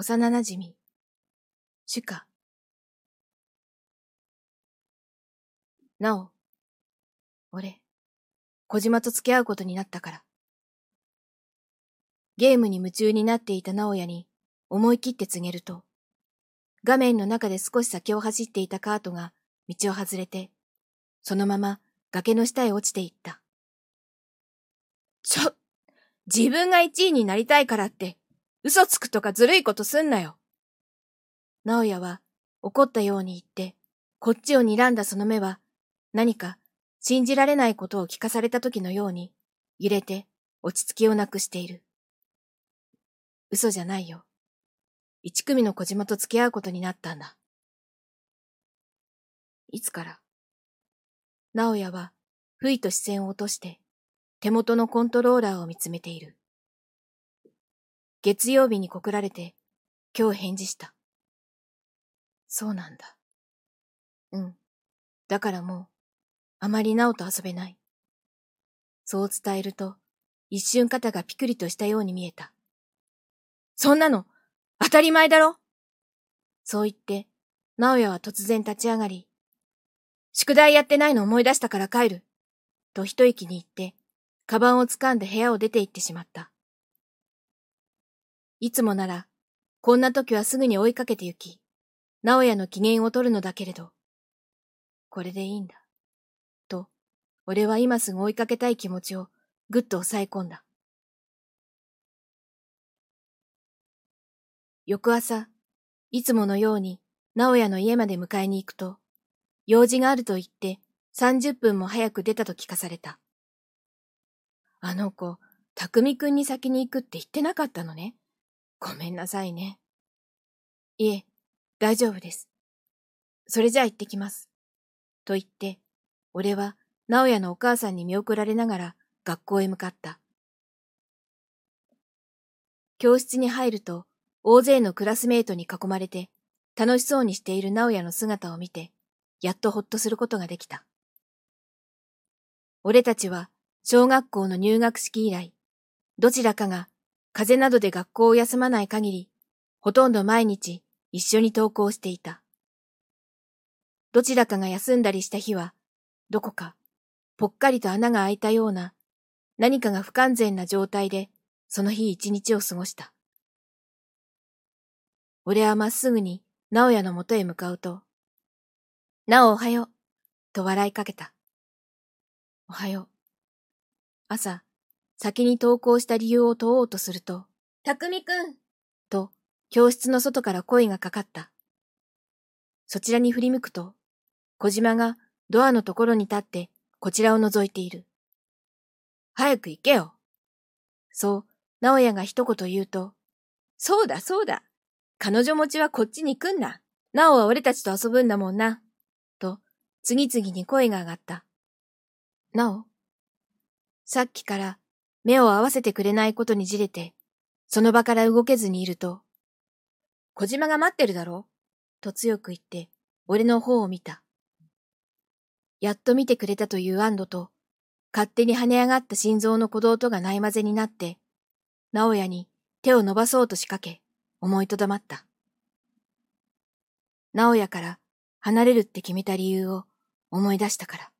幼馴染、主家。なお、俺、小島と付き合うことになったから。ゲームに夢中になっていた直哉に思い切って告げると、画面の中で少し先を走っていたカートが道を外れて、そのまま崖の下へ落ちていった。ちょ、自分が一位になりたいからって、嘘つくとかずるいことすんなよ。直哉は怒ったように言って、こっちを睨んだその目は、何か信じられないことを聞かされた時のように、揺れて落ち着きをなくしている。嘘じゃないよ。一組の小島と付き合うことになったんだ。いつから？直哉は、不意と視線を落として、手元のコントローラーを見つめている。月曜日に告られて、今日返事した。そうなんだ。うん。だからもう、あまりなおと遊べない。そう伝えると、一瞬肩がピクリとしたように見えた。そんなの、当たり前だろそう言って、直哉は突然立ち上がり、宿題やってないの思い出したから帰る。と一息に言って、カバンを掴んで部屋を出て行ってしまった。いつもなら、こんな時はすぐに追いかけて行き、直哉の機嫌を取るのだけれど、これでいいんだ。と、俺は今すぐ追いかけたい気持ちをぐっと抑え込んだ。翌朝、いつものように直哉の家まで迎えに行くと、用事があると言って30分も早く出たと聞かされた。あの子、匠くんに先に行くって言ってなかったのね。ごめんなさいね。いえ、大丈夫です。それじゃあ行ってきます。と言って、俺は直哉のお母さんに見送られながら学校へ向かった。教室に入ると、大勢のクラスメートに囲まれて、楽しそうにしている直哉の姿を見て、やっとほっとすることができた。俺たちは、小学校の入学式以来、どちらかが風邪などで学校を休まない限り、ほとんど毎日一緒に登校していた。どちらかが休んだりした日は、どこかぽっかりと穴が開いたような何かが不完全な状態でその日一日を過ごした。俺はまっすぐに直哉のもとへ向かうと、なおおはよう、と笑いかけた。おはよう。朝、先に投稿した理由を問おうとすると、たくみくんと、教室の外から声がかかった。そちらに振り向くと、小島がドアのところに立ってこちらを覗いている。早く行けよ。そう、直哉が一言言うと、そうだそうだ。彼女持ちはこっちに来んな。なおは俺たちと遊ぶんだもんな。と、次々に声が上がった。なおさっきから目を合わせてくれないことにじれて、その場から動けずにいると、小島が待ってるだろと強く言って、俺の方を見た。やっと見てくれたという安堵と、勝手に跳ね上がった心臓の鼓動とがないまぜになって、直哉に手を伸ばそうと仕掛け、思いとどまった。直哉から離れるって決めた理由を思い出したから。